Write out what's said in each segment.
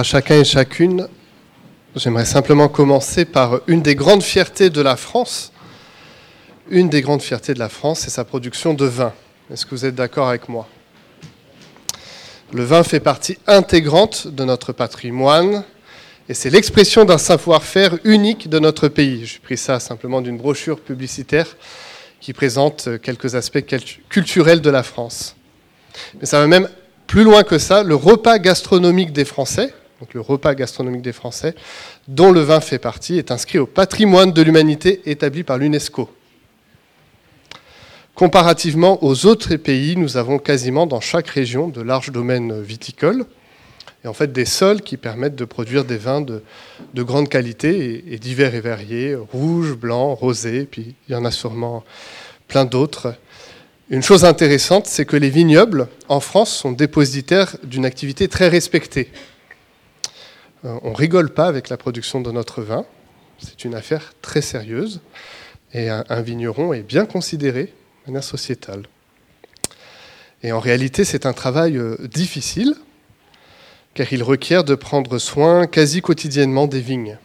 à chacun et chacune. J'aimerais simplement commencer par une des grandes fiertés de la France. Une des grandes fiertés de la France, c'est sa production de vin. Est-ce que vous êtes d'accord avec moi? Le vin fait partie intégrante de notre patrimoine et c'est l'expression d'un savoir-faire unique de notre pays. J'ai pris ça simplement d'une brochure publicitaire qui présente quelques aspects culturels de la France. Mais ça va même plus loin que ça, le repas gastronomique des Français, donc le repas gastronomique des Français, dont le vin fait partie, est inscrit au patrimoine de l'humanité établi par l'UNESCO. Comparativement aux autres pays, nous avons quasiment dans chaque région de larges domaines viticoles, et en fait des sols qui permettent de produire des vins de, grande qualité et, divers et variés, rouges, blancs, rosés, puis il y en a sûrement plein d'autres. Une chose intéressante, c'est que les vignobles en France sont dépositaires d'une activité très respectée. Euh, on rigole pas avec la production de notre vin, c'est une affaire très sérieuse, et un, vigneron est bien considéré de manière sociétale. Et en réalité, c'est un travail euh, difficile, car il requiert de prendre soin quasi quotidiennement des vignes.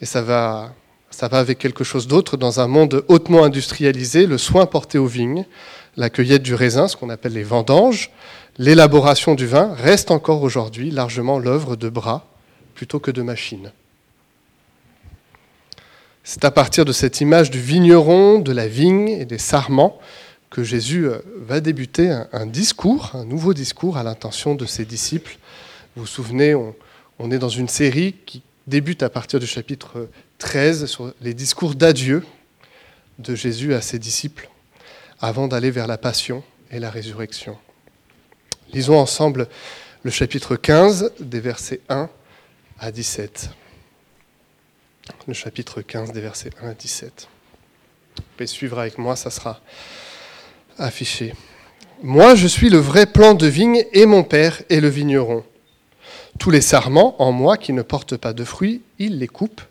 Et ça va ça va avec quelque chose d'autre. Dans un monde hautement industrialisé, le soin porté aux vignes, la cueillette du raisin, ce qu'on appelle les vendanges, l'élaboration du vin reste encore aujourd'hui largement l'œuvre de bras plutôt que de machines. C'est à partir de cette image du vigneron, de la vigne et des sarments que Jésus euh, va débuter un, discours, un nouveau discours à l'intention de ses disciples. Vous vous souvenez, on, est dans une série qui débute à partir du chapitre 13 sur les discours d'adieu de Jésus à ses disciples avant d'aller vers la passion et la résurrection. Lisons ensemble le chapitre 15 des versets 1 à 17. Le chapitre 15 des versets 1 à 17. Vous pouvez suivre avec moi, ça sera affiché. Moi, je suis le vrai plan de vigne et mon Père est le vigneron. Tous les sarments en moi qui ne portent pas de fruits, il les coupe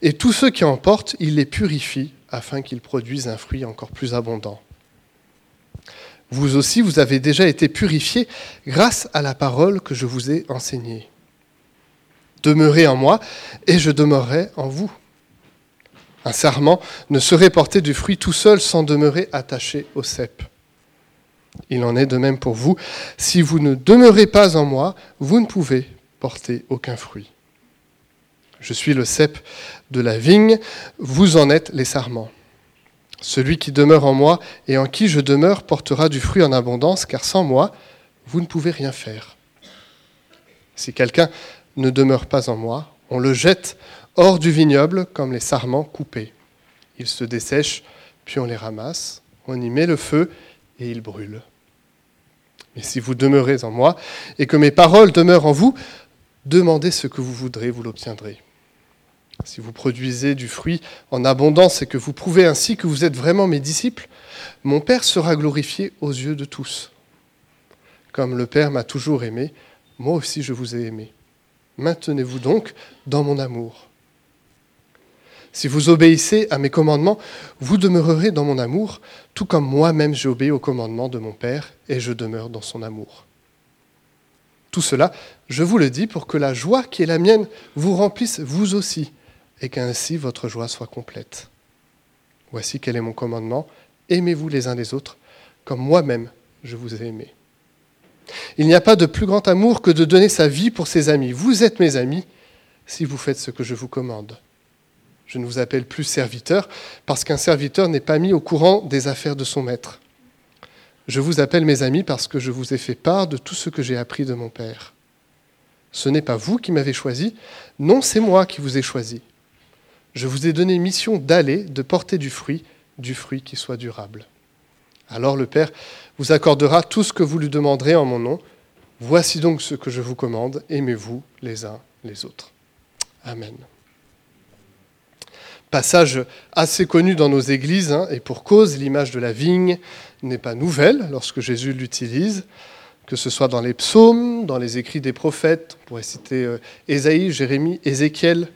et tous ceux qui en portent, il les purifie afin qu'ils produisent un fruit encore plus abondant. Vous aussi, vous avez déjà été purifiés grâce à la parole que je vous ai enseignée. Demeurez en moi et je demeurerai en vous. Un sarment ne saurait porter du fruit tout seul sans demeurer attaché au cep. Il en est de même pour vous. Si vous ne demeurez pas en moi, vous ne pouvez porter aucun fruit. Je suis le cep de la vigne, vous en êtes les sarments. Celui qui demeure en moi et en qui je demeure portera du fruit en abondance, car sans moi, vous ne pouvez rien faire. Si quelqu'un ne demeure pas en moi, on le jette hors du vignoble comme les sarments coupés. Ils se dessèchent, puis on les ramasse, on y met le feu et ils brûlent. Mais si vous demeurez en moi et que mes paroles demeurent en vous, demandez ce que vous voudrez, vous l'obtiendrez. Si vous produisez du fruit en abondance et que vous prouvez ainsi que vous êtes vraiment mes disciples, mon Père sera glorifié aux yeux de tous. Comme le Père m'a toujours aimé, moi aussi je vous ai aimé. Maintenez-vous donc dans mon amour. Si vous obéissez à mes commandements, vous demeurerez dans mon amour, tout comme moi-même j'obéis aux commandements de mon Père et je demeure dans son amour. Tout cela, je vous le dis pour que la joie qui est la mienne vous remplisse vous aussi et qu'ainsi votre joie soit complète. Voici quel est mon commandement. Aimez-vous les uns les autres comme moi-même je vous ai aimé. Il n'y a pas de plus grand amour que de donner sa vie pour ses amis. Vous êtes mes amis si vous faites ce que je vous commande. Je ne vous appelle plus serviteur parce qu'un serviteur n'est pas mis au courant des affaires de son maître. Je vous appelle mes amis parce que je vous ai fait part de tout ce que j'ai appris de mon Père. Ce n'est pas vous qui m'avez choisi, non, c'est moi qui vous ai choisi je vous ai donné mission d'aller, de porter du fruit, du fruit qui soit durable. Alors le Père vous accordera tout ce que vous lui demanderez en mon nom. Voici donc ce que je vous commande, aimez-vous les uns les autres. Amen. Passage assez connu dans nos églises, hein, et pour cause, l'image de la vigne n'est pas nouvelle lorsque Jésus l'utilise, que ce soit dans les psaumes, dans les écrits des prophètes, on pourrait citer euh, Ésaïe, Jérémie, Ézéchiel,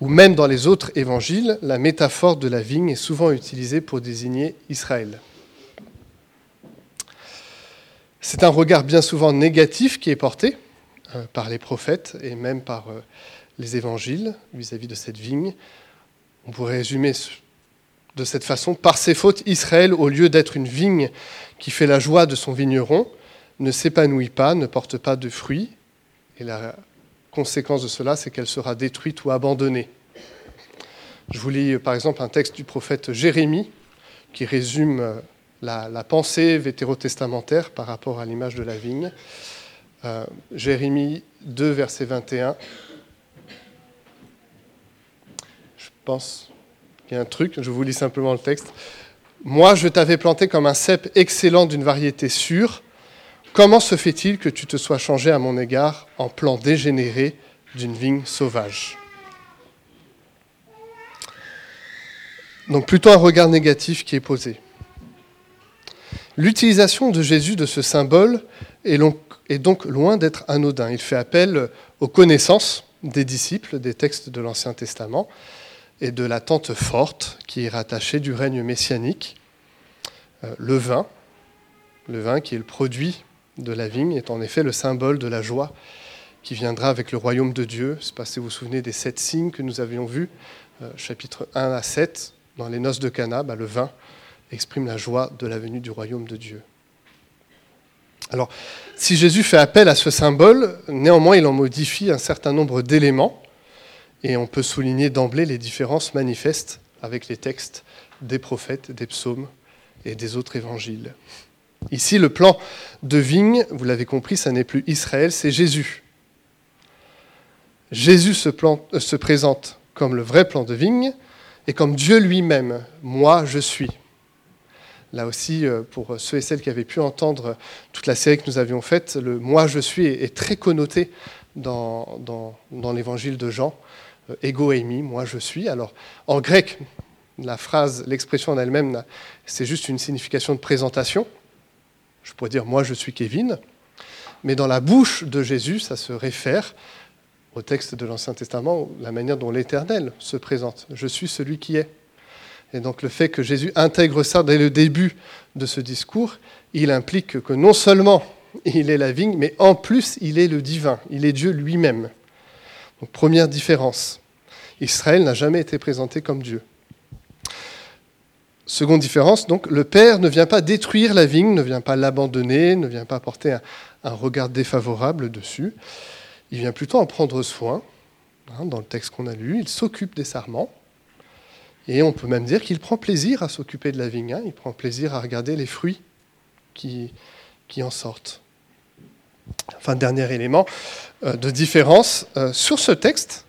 ou même dans les autres évangiles, la métaphore de la vigne est souvent utilisée pour désigner Israël. C'est un regard bien souvent négatif qui est porté euh, par les prophètes et même par euh, les évangiles vis-à-vis de cette vigne. On pourrait résumer de cette façon, par ses fautes, Israël, au lieu d'être une vigne qui fait la joie de son vigneron, ne s'épanouit pas, ne porte pas de fruits, conséquence de cela, c'est qu'elle sera détruite ou abandonnée. Je vous lis par exemple un texte du prophète Jérémie qui résume la, pensée vétérotestamentaire par rapport à l'image de la vigne. Euh, Jérémie 2, verset 21. Je pense qu'il y a un truc, je vous lis simplement le texte. Moi, je t'avais planté comme un cep excellent d'une variété sûre. Comment se fait-il que tu te sois changé à mon égard en plan dégénéré d'une vigne sauvage? Donc plutôt un regard négatif qui est posé. L'utilisation de Jésus de ce symbole est donc loin d'être anodin. Il fait appel aux connaissances des disciples des textes de l'Ancien Testament et de l'attente forte qui est rattachée du règne messianique. Euh, le vin, le vin qui est le produit de la vigne, est en effet le symbole de la joie qui viendra avec le royaume de Dieu. Je ne vous vous souvenez des sept signes que nous avions vus, euh, chapitre 1 à 7, dans les noces de Cana, bah, le vin exprime la joie de la venue du royaume de Dieu. Alors, si Jésus fait appel à ce symbole, néanmoins il en modifie un certain nombre d'éléments, et on peut souligner d'emblée les différences manifestes avec les textes des prophètes, des psaumes et des autres évangiles. Ici, le plan de vigne, vous l'avez compris, ça n'est plus Israël, c'est Jésus. Jésus se, euh, se présente comme le vrai plan de vigne et comme Dieu lui-même. Moi, je suis. Là aussi, euh, pour ceux et celles qui avaient pu entendre toute la série que nous avions faite, le moi je suis est très connoté dans, dans, l'évangile de Jean. Euh, ego eimi, moi je suis. Alors en grec, la phrase, l'expression en elle-même, c'est juste une signification de présentation. Je pourrais dire moi je suis Kevin. Mais dans la bouche de Jésus, ça se réfère au texte de l'Ancien Testament, la manière dont l'Éternel se présente. Je suis celui qui est. Et donc le fait que Jésus intègre ça dès le début de ce discours, il implique que non seulement il est la vigne, mais en plus il est le divin, il est Dieu lui-même. Donc première différence, Israël n'a jamais été présenté comme Dieu. Seconde différence, donc le Père ne vient pas détruire la vigne, ne vient pas l'abandonner, ne vient pas porter un, regard défavorable dessus. Il vient plutôt en prendre soin. Hein, dans le texte qu'on a lu, il s'occupe des sarments. Et on peut même dire qu'il prend plaisir à s'occuper de la vigne, hein. il prend plaisir à regarder les fruits qui, qui en sortent. Enfin, dernier élément euh, de différence, euh, sur ce texte,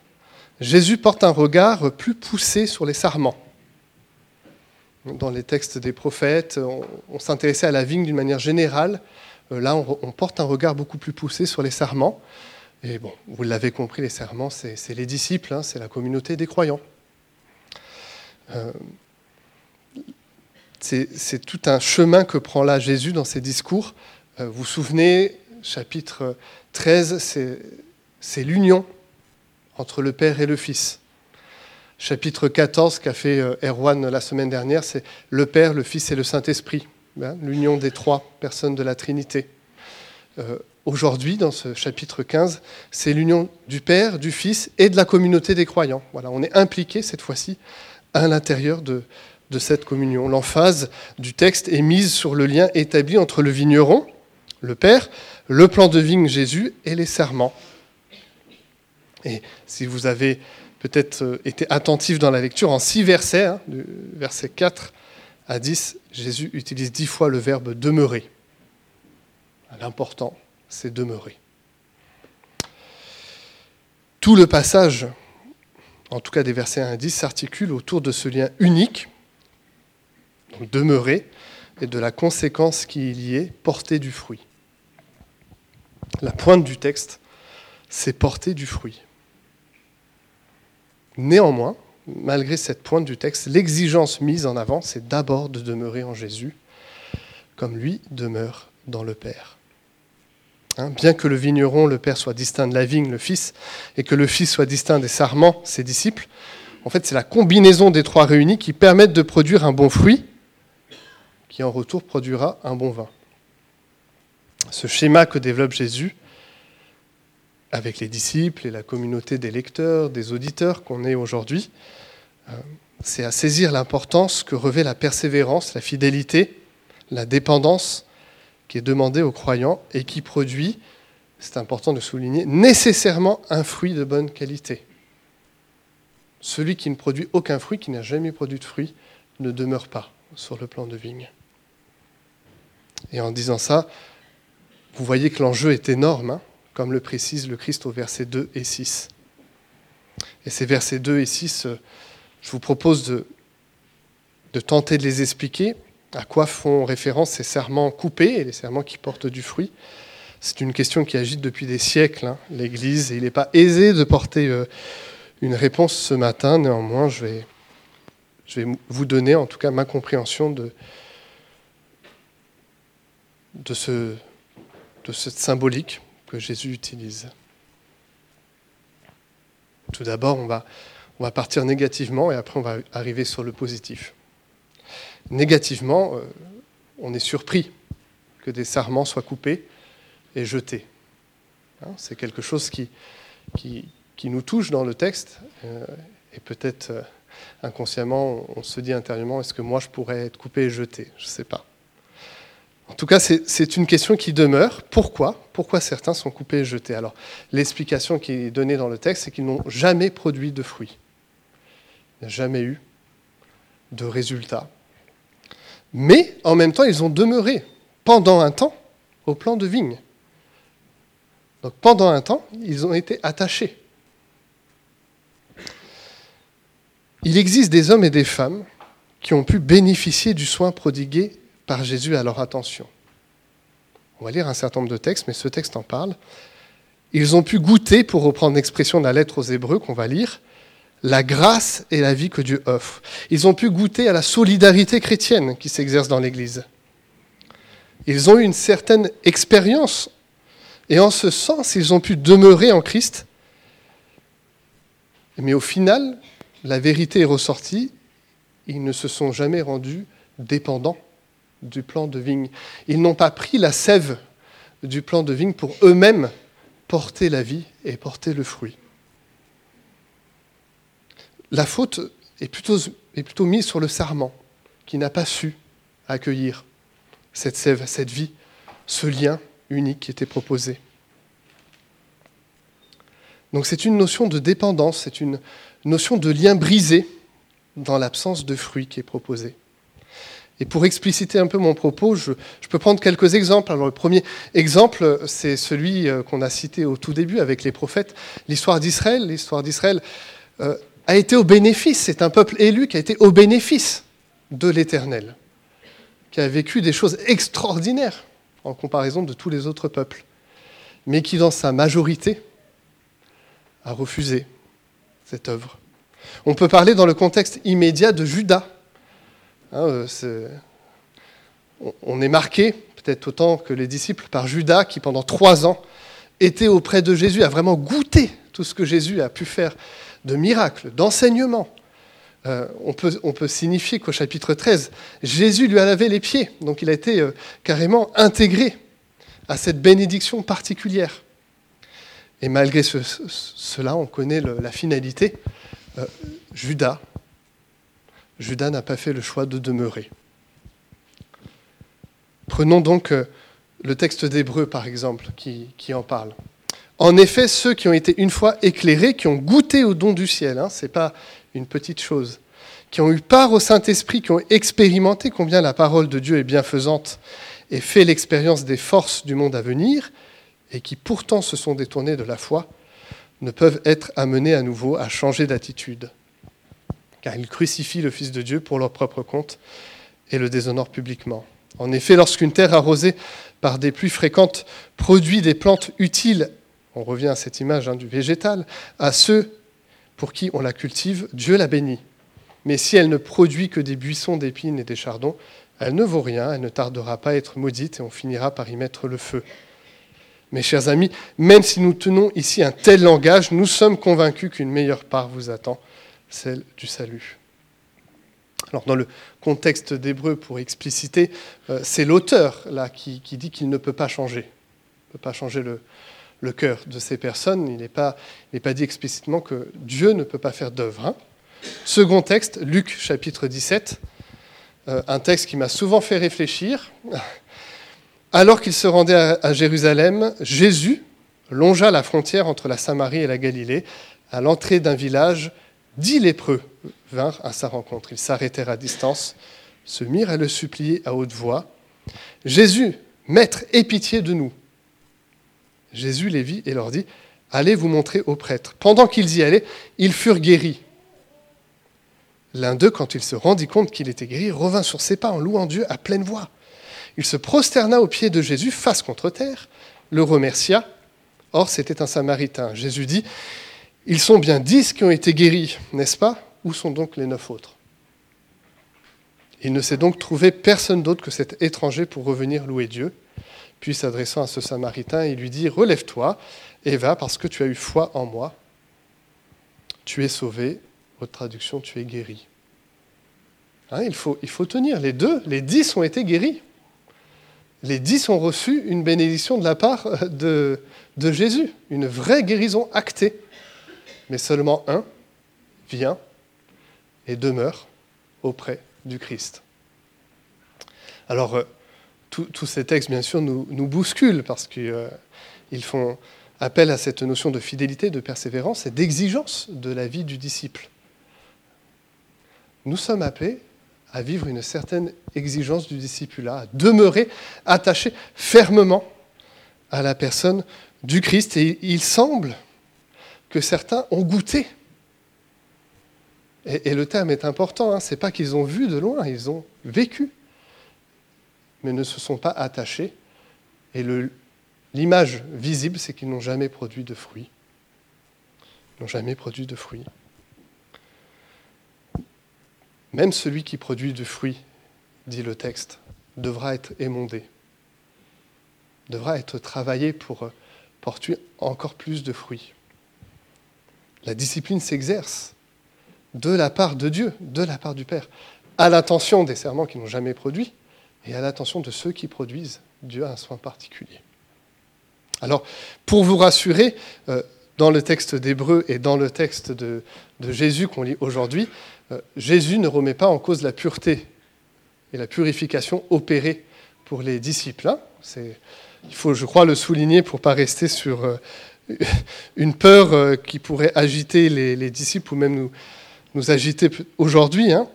Jésus porte un regard plus poussé sur les sarments. Dans les textes des prophètes, on, s'intéressait à la vigne d'une manière générale. Euh, là, on, porte un regard beaucoup plus poussé sur les sarments. Et bon, vous l'avez compris, les sarments, c'est les disciples, hein, c'est la communauté des croyants. Euh, c'est tout un chemin que prend là Jésus dans ses discours. Euh, vous vous souvenez, chapitre 13, c'est l'union entre le Père et le Fils. Chapitre 14, qu'a fait euh, Erwan la semaine dernière, c'est le Père, le Fils et le Saint-Esprit, hein, l'union des trois personnes de la Trinité. Aujourd'hui, dans ce chapitre 15, c'est l'union du Père, du Fils et de la communauté des croyants. Voilà, on est impliqué cette fois-ci à l'intérieur de, cette communion. L'emphase du texte est mise sur le lien établi entre le vigneron, le Père, le plan de vigne Jésus et les serments. Et si vous avez peut-être euh, été attentif dans la lecture, en six versets, hein, du verset 4 à 10, Jésus utilise dix fois le verbe demeurer. L'important, c'est demeurer. Tout le passage en tout cas des versets 1 à 10, s'articule autour de ce lien unique, donc demeurer, et de la conséquence qui y est, porter du fruit. La pointe du texte, c'est porter du fruit. Néanmoins, malgré cette pointe du texte, l'exigence mise en avant, c'est d'abord de demeurer en Jésus, comme lui demeure dans le Père. Hein, bien que le vigneron, le Père, soit distinct de la vigne, le Fils, et que le Fils soit distinct des sarments, ses disciples, en fait, c'est la combinaison des trois réunis qui permettent de produire un bon fruit, qui en retour produira un bon vin. Ce schéma que développe Jésus avec les disciples et la communauté des lecteurs, des auditeurs qu'on est aujourd'hui, euh, c'est à saisir l'importance que revêt la persévérance, la fidélité, la dépendance qui est demandée aux croyants et qui produit, c'est important de souligner, nécessairement un fruit de bonne qualité. Celui qui ne produit aucun fruit, qui n'a jamais produit de fruit, ne demeure pas sur le plan de vigne. Et en disant ça, vous voyez que l'enjeu est énorme, hein, comme le précise le Christ au verset 2 et 6. Et ces versets 2 et 6, euh, je vous propose de, de tenter de les expliquer, à quoi font référence ces serments coupés et les serments qui portent du fruit. C'est une question qui agite depuis des siècles hein, l'Église, et il n'est pas aisé de porter euh, une réponse ce matin. Néanmoins, je vais, je vais vous donner en tout cas ma compréhension de, de, ce, de cette symbolique Jésus utilise. Tout d'abord, on va, partir négativement et après on va arriver sur le positif. Négativement, euh, on est surpris que des sarments soient coupés et jetés. Hein, c'est quelque chose qui, nous touche dans le texte euh, et peut-être euh, inconsciemment on se dit intérieurement est-ce que moi je pourrais être coupé et jeté? Je ne sais pas. En tout cas, c'est une question qui demeure. Pourquoi? Pourquoi certains sont coupés et jetés? Alors, l'explication qui est donnée dans le texte, c'est qu'ils n'ont jamais produit de fruits. Il n'y a jamais eu de résultat. Mais en même temps, ils ont demeuré pendant un temps au plan de vigne. Donc pendant un temps, ils ont été attachés. Il existe des hommes et des femmes qui ont pu bénéficier du soin prodigué par Jésus à leur attention. On va lire un certain nombre de textes, mais ce texte en parle. Ils ont pu goûter, pour reprendre l'expression de la lettre aux Hébreux qu'on va lire, la grâce et la vie que Dieu offre. Ils ont pu goûter à la solidarité chrétienne qui s'exerce dans l'Église. Ils ont eu une certaine expérience et en ce sens, ils ont pu demeurer en Christ. Mais au final, la vérité est ressortie, ils ne se sont jamais rendus dépendants du plan de vigne. Ils n'ont pas pris la sève du plan de vigne pour eux-mêmes porter la vie et porter le fruit. La faute est plutôt, mise sur le sarment, qui n'a pas su accueillir cette sève, cette vie, ce lien unique qui était proposé. Donc c'est une notion de dépendance, c'est une notion de lien brisé dans l'absence de fruit qui est proposé. Et pour expliciter un peu mon propos, je, peux prendre quelques exemples. Alors le premier exemple, c'est celui euh, qu'on a cité au tout début avec les prophètes, l'histoire d'Israël. L'histoire d'Israël euh, a été au bénéfice, c'est un peuple élu qui a été au bénéfice de l'Éternel, qui a vécu des choses extraordinaires en comparaison de tous les autres peuples, mais qui dans sa majorité a refusé cette œuvre. On peut parler dans le contexte immédiat de Judas Hein, euh, on est marqué, peut-être autant que les disciples, par Judas qui, pendant trois ans, était auprès de Jésus, a vraiment goûté tout ce que Jésus a pu faire de miracles, d'enseignements. Euh, on, peut, signifier qu'au chapitre 13, Jésus lui a lavé les pieds, donc il a été euh, carrément intégré à cette bénédiction particulière. Et malgré cela, on connaît la finalité. Judas Judas n'a pas fait le choix de demeurer. Prenons donc euh, le texte d'Hébreu, par exemple, qui, en parle. En effet, ceux qui ont été une fois éclairés, qui ont goûté au don du ciel, hein, ce n'est pas une petite chose, qui ont eu part au Saint-Esprit, qui ont expérimenté combien la parole de Dieu est bienfaisante et fait l'expérience des forces du monde à venir, et qui pourtant se sont détournés de la foi, ne peuvent être amenés à nouveau à changer d'attitude car ils crucifient le Fils de Dieu pour leur propre compte et le déshonorent publiquement. En effet, lorsqu'une terre arrosée par des pluies fréquentes produit des plantes utiles, on revient à cette image hein, du végétal, à ceux pour qui on la cultive, Dieu la bénit. Mais si elle ne produit que des buissons d'épines et des chardons, elle ne vaut rien, elle ne tardera pas à être maudite et on finira par y mettre le feu. Mes chers amis, même si nous tenons ici un tel langage, nous sommes convaincus qu'une meilleure part vous attend celle du salut. Alors dans le contexte d'Hébreu, pour expliciter, euh, c'est l'auteur là qui, dit qu'il ne peut pas changer, ne peut pas changer le, le cœur de ces personnes. Il n'est pas, pas, dit explicitement que Dieu ne peut pas faire d'œuvre. Hein. Second texte, Luc chapitre 17, euh, un texte qui m'a souvent fait réfléchir. Alors qu'il se rendait à Jérusalem, Jésus longea la frontière entre la Samarie et la Galilée. À l'entrée d'un village, dix lépreux vinrent à sa rencontre. Ils s'arrêtèrent à distance, se mirent à le supplier à haute voix. Jésus, Maître, aie pitié de nous. Jésus les vit et leur dit, Allez vous montrer aux prêtres. Pendant qu'ils y allaient, ils furent guéris. L'un d'eux, quand il se rendit compte qu'il était guéri, revint sur ses pas en louant Dieu à pleine voix. Il se prosterna aux pieds de Jésus, face contre terre, le remercia. Or, c'était un Samaritain. Jésus dit, Ils sont bien dix qui ont été guéris, n'est-ce pas? Où sont donc les neuf autres? Il ne s'est donc trouvé personne d'autre que cet étranger pour revenir louer Dieu. Puis, s'adressant à ce Samaritain, il lui dit, Relève-toi et va, parce que tu as eu foi en moi. Tu es sauvé. Votre traduction, tu es guéri. Hein, il, faut, il faut tenir. Les deux, les dix ont été guéris les dix ont reçu une bénédiction de la part de, Jésus, une vraie guérison actée. Mais seulement un vient et demeure auprès du Christ. Alors, euh, tous ces textes, bien sûr, nous, bousculent parce qu'ils euh, font appel à cette notion de fidélité, de persévérance et d'exigence de la vie du disciple. Nous sommes appelés à vivre une certaine exigence du discipulat, à demeurer attaché fermement à la personne du Christ. Et il semble que certains ont goûté. Et, le terme est important, hein. ce n'est pas qu'ils ont vu de loin, ils ont vécu, mais ne se sont pas attachés. Et l'image visible, c'est qu'ils n'ont jamais produit de fruits. Ils n'ont jamais produit de fruits. Même celui qui produit du fruit, dit le texte, devra être émondé, devra être travaillé pour euh, porter encore plus de fruits. La discipline s'exerce de la part de Dieu, de la part du Père, à l'attention des serments qui n'ont jamais produit et à l'attention de ceux qui produisent. Dieu a un soin particulier. Alors, pour vous rassurer, euh, dans le texte d'Hébreu et dans le texte de, Jésus qu'on lit aujourd'hui, euh, Jésus ne remet pas en cause la pureté et la purification opérée pour les disciples. Hein. il faut, je crois, le souligner pour ne pas rester sur euh, une peur euh, qui pourrait agiter les, disciples ou même nous, agiter aujourd'hui. Hein.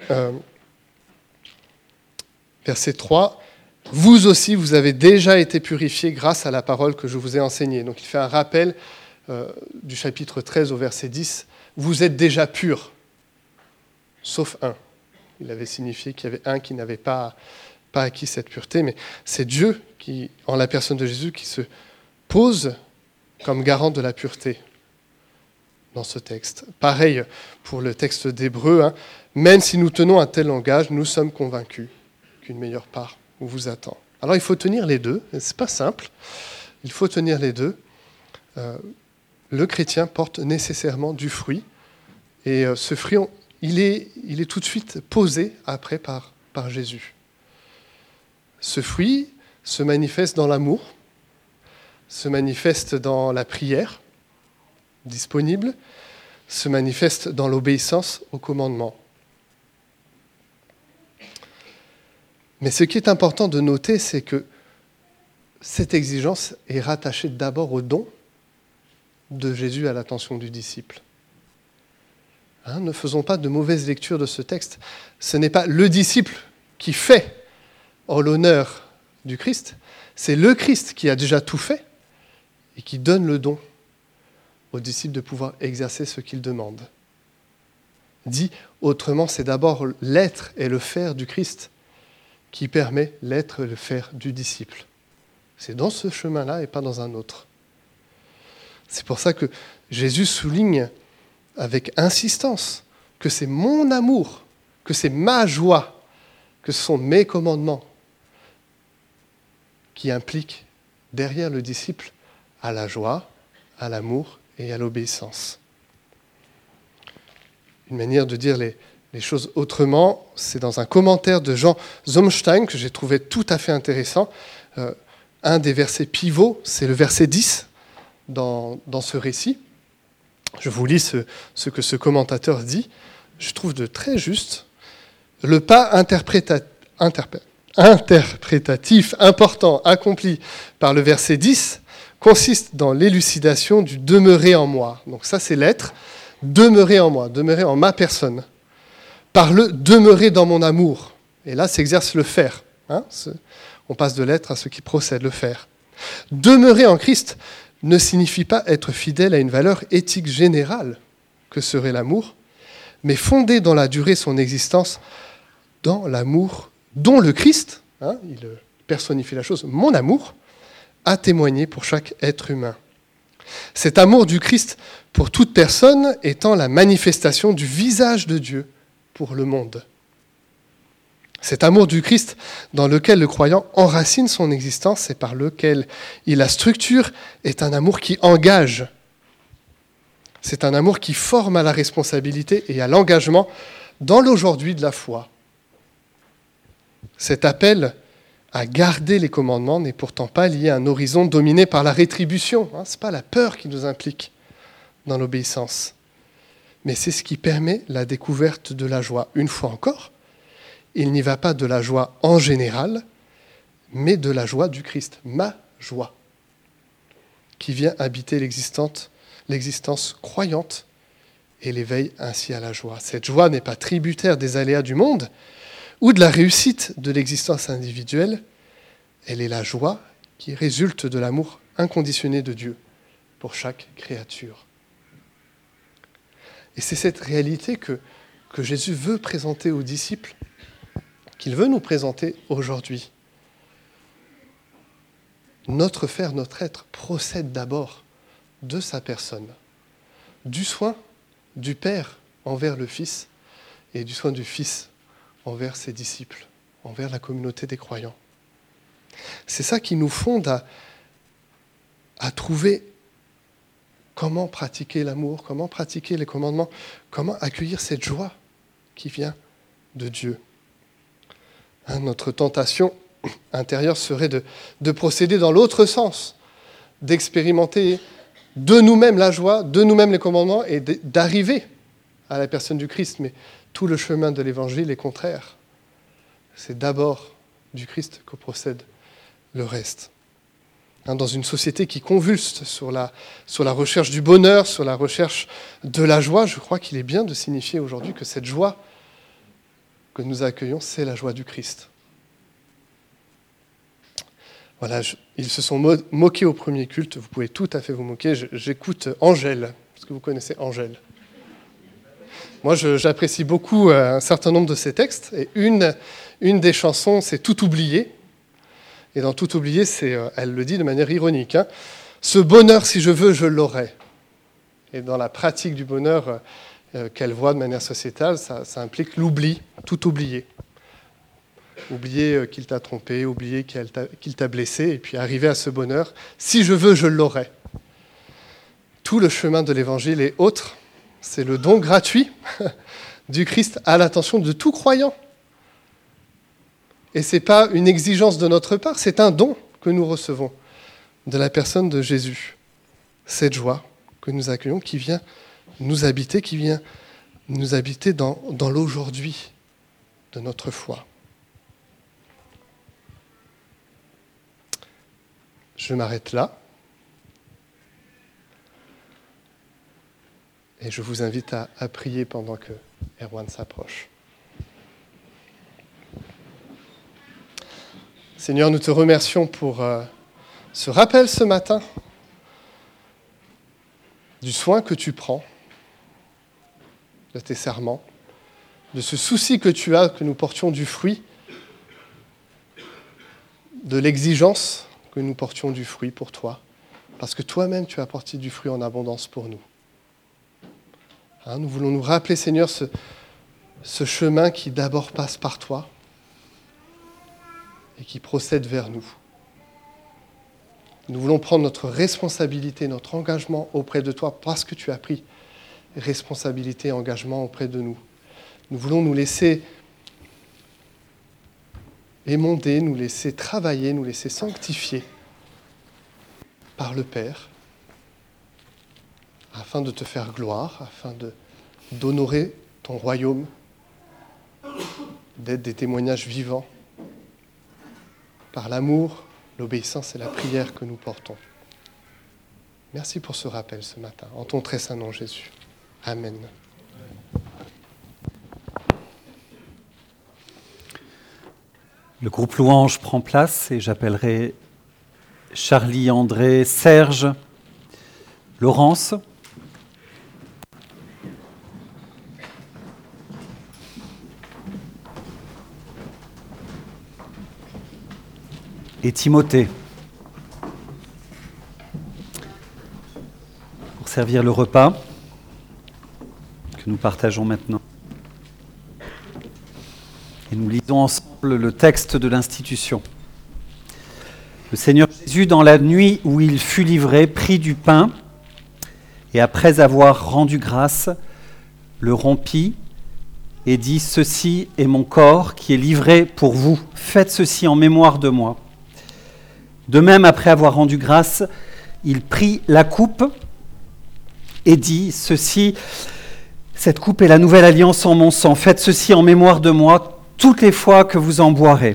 verset 3. Vous aussi, vous avez déjà été purifiés grâce à la parole que je vous ai enseignée. Donc il fait un rappel du chapitre 13 au verset 10. Vous êtes déjà purs sauf un. Il avait signifié qu'il y avait un qui n'avait pas, pas acquis cette pureté, mais c'est Dieu qui, en la personne de Jésus, qui se pose comme garant de la pureté dans ce texte. Pareil pour le texte d'Hébreu, hein. même si nous tenons un tel langage, nous sommes convaincus qu'une meilleure part vous attend. Alors il faut tenir les deux, c'est pas simple, il faut tenir les deux. Euh, le chrétien porte nécessairement du fruit, et euh, ce fruit, il est, tout de suite posé après par Jésus. Ce fruit se manifeste dans l'amour, se manifeste dans la prière disponible, se manifeste dans l'obéissance au commandement. Mais ce qui est important de noter, c'est que cette exigence est rattachée d'abord au don de Jésus à l'attention du disciple. Hein, ne faisons pas de mauvaise lecture de ce texte. Ce n'est pas le disciple qui fait en l'honneur du Christ, c'est le Christ qui a déjà tout fait et qui donne le don au disciple de pouvoir exercer ce qu'il demande. Dit autrement, c'est d'abord l'être et le faire du Christ qui permet l'être et le faire du disciple. C'est dans ce chemin-là et pas dans un autre. C'est pour ça que Jésus souligne avec insistance que c'est mon amour, que c'est ma joie, que ce sont mes commandements qui impliquent derrière le disciple à la joie, à l'amour et à l'obéissance. Une manière de dire les, choses autrement, c'est dans un commentaire de Jean Zomstein que j'ai trouvé tout à fait intéressant. Euh, un des versets pivots, c'est le verset 10 dans, ce récit. Je vous lis ce, que ce commentateur dit. Je trouve de très juste. Le pas interprétatif important accompli par le verset 10 consiste dans l'élucidation du demeurer en moi. Donc ça c'est l'être, demeurer en moi, demeurer en ma personne. Par le demeurer dans mon amour. Et là s'exerce le faire. Hein On passe de l'être à ce qui procède, le faire. Demeurer en Christ ne signifie pas être fidèle à une valeur éthique générale que serait l'amour, mais fonder dans la durée son existence dans l'amour dont le Christ, hein, il personnifie la chose, mon amour, a témoigné pour chaque être humain. Cet amour du Christ pour toute personne étant la manifestation du visage de Dieu pour le monde. Cet amour du Christ dans lequel le croyant enracine son existence et par lequel il la structure est un amour qui engage. C'est un amour qui forme à la responsabilité et à l'engagement dans l'aujourd'hui de la foi. Cet appel à garder les commandements n'est pourtant pas lié à un horizon dominé par la rétribution. Hein. Ce n'est pas la peur qui nous implique dans l'obéissance, mais c'est ce qui permet la découverte de la joie. Une fois encore, il n'y va pas de la joie en général, mais de la joie du Christ, ma joie, qui vient habiter l'existence croyante et l'éveille ainsi à la joie. Cette joie n'est pas tributaire des aléas du monde, ou de la réussite de l'existence individuelle, elle est la joie qui résulte de l'amour inconditionné de Dieu pour chaque créature. Et c'est cette réalité que, Jésus veut présenter aux disciples, qu'il veut nous présenter aujourd'hui. Notre faire, notre être procède d'abord de sa personne, du soin du Père envers le Fils et du soin du Fils envers ses disciples, envers la communauté des croyants. C'est ça qui nous fonde à, trouver comment pratiquer l'amour, comment pratiquer les commandements, comment accueillir cette joie qui vient de Dieu. Hein, notre tentation intérieure serait de, de procéder dans l'autre sens, d'expérimenter de nous-mêmes la joie, de nous-mêmes les commandements et d'arriver à la personne du Christ. Tout le chemin de l'évangile est contraire. C'est d'abord du Christ que procède le reste. Hein, dans une société qui convulse sur la, sur la recherche du bonheur, sur la recherche de la joie, je crois qu'il est bien de signifier aujourd'hui que cette joie que nous accueillons, c'est la joie du Christ. Voilà, ils se sont moqués au premier culte, vous pouvez tout à fait vous moquer. J'écoute Angèle, parce que vous connaissez Angèle. Moi, j'apprécie beaucoup euh, un certain nombre de ces textes. Et une, une des chansons, c'est Tout oublié. Et dans Tout oublié, euh, elle le dit de manière ironique. Hein. Ce bonheur, si je veux, je l'aurai. Et dans la pratique du bonheur euh, qu'elle voit de manière sociétale, ça, implique l'oubli, tout oublier. Oublier qu'il t'a trompé, oublier qu'il t'a blessé, et puis arriver à ce bonheur. Si je veux, je l'aurai. Tout le chemin de l'évangile est autre c'est le don gratuit du Christ à l'attention de tout croyant. Et ce n'est pas une exigence de notre part, c'est un don que nous recevons de la personne de Jésus. Cette joie que nous accueillons qui vient nous habiter, qui vient nous habiter dans, l'aujourd'hui de notre foi. Je m'arrête là. Et je vous invite à, prier pendant que Erwan s'approche. Seigneur, nous te remercions pour euh, ce rappel ce matin du soin que tu prends de tes serments, de ce souci que tu as que nous portions du fruit, de l'exigence que nous portions du fruit pour toi, parce que toi-même tu as porté du fruit en abondance pour nous. Hein, nous voulons nous rappeler, Seigneur, ce, chemin qui d'abord passe par toi et qui procède vers nous. Nous voulons prendre notre responsabilité, notre engagement auprès de toi parce que tu as pris responsabilité et engagement auprès de nous. Nous voulons nous laisser émonder, nous laisser travailler, nous laisser sanctifier par le Père afin de te faire gloire, afin d'honorer ton royaume, d'être des témoignages vivants par l'amour, l'obéissance et la prière que nous portons. Merci pour ce rappel ce matin, en ton très saint nom Jésus. Amen. Le groupe Louange prend place et j'appellerai Charlie, André, Serge, Laurence. Et Timothée. Pour servir le repas que nous partageons maintenant. Et nous lisons ensemble le texte de l'institution. Le Seigneur Jésus, dans la nuit où il fut livré, prit du pain et après avoir rendu grâce, le rompit et dit, Ceci est mon corps qui est livré pour vous. Faites ceci en mémoire de moi. De même, après avoir rendu grâce, il prit la coupe et dit, Ceci, cette coupe est la nouvelle alliance en mon sang. Faites ceci en mémoire de moi toutes les fois que vous en boirez.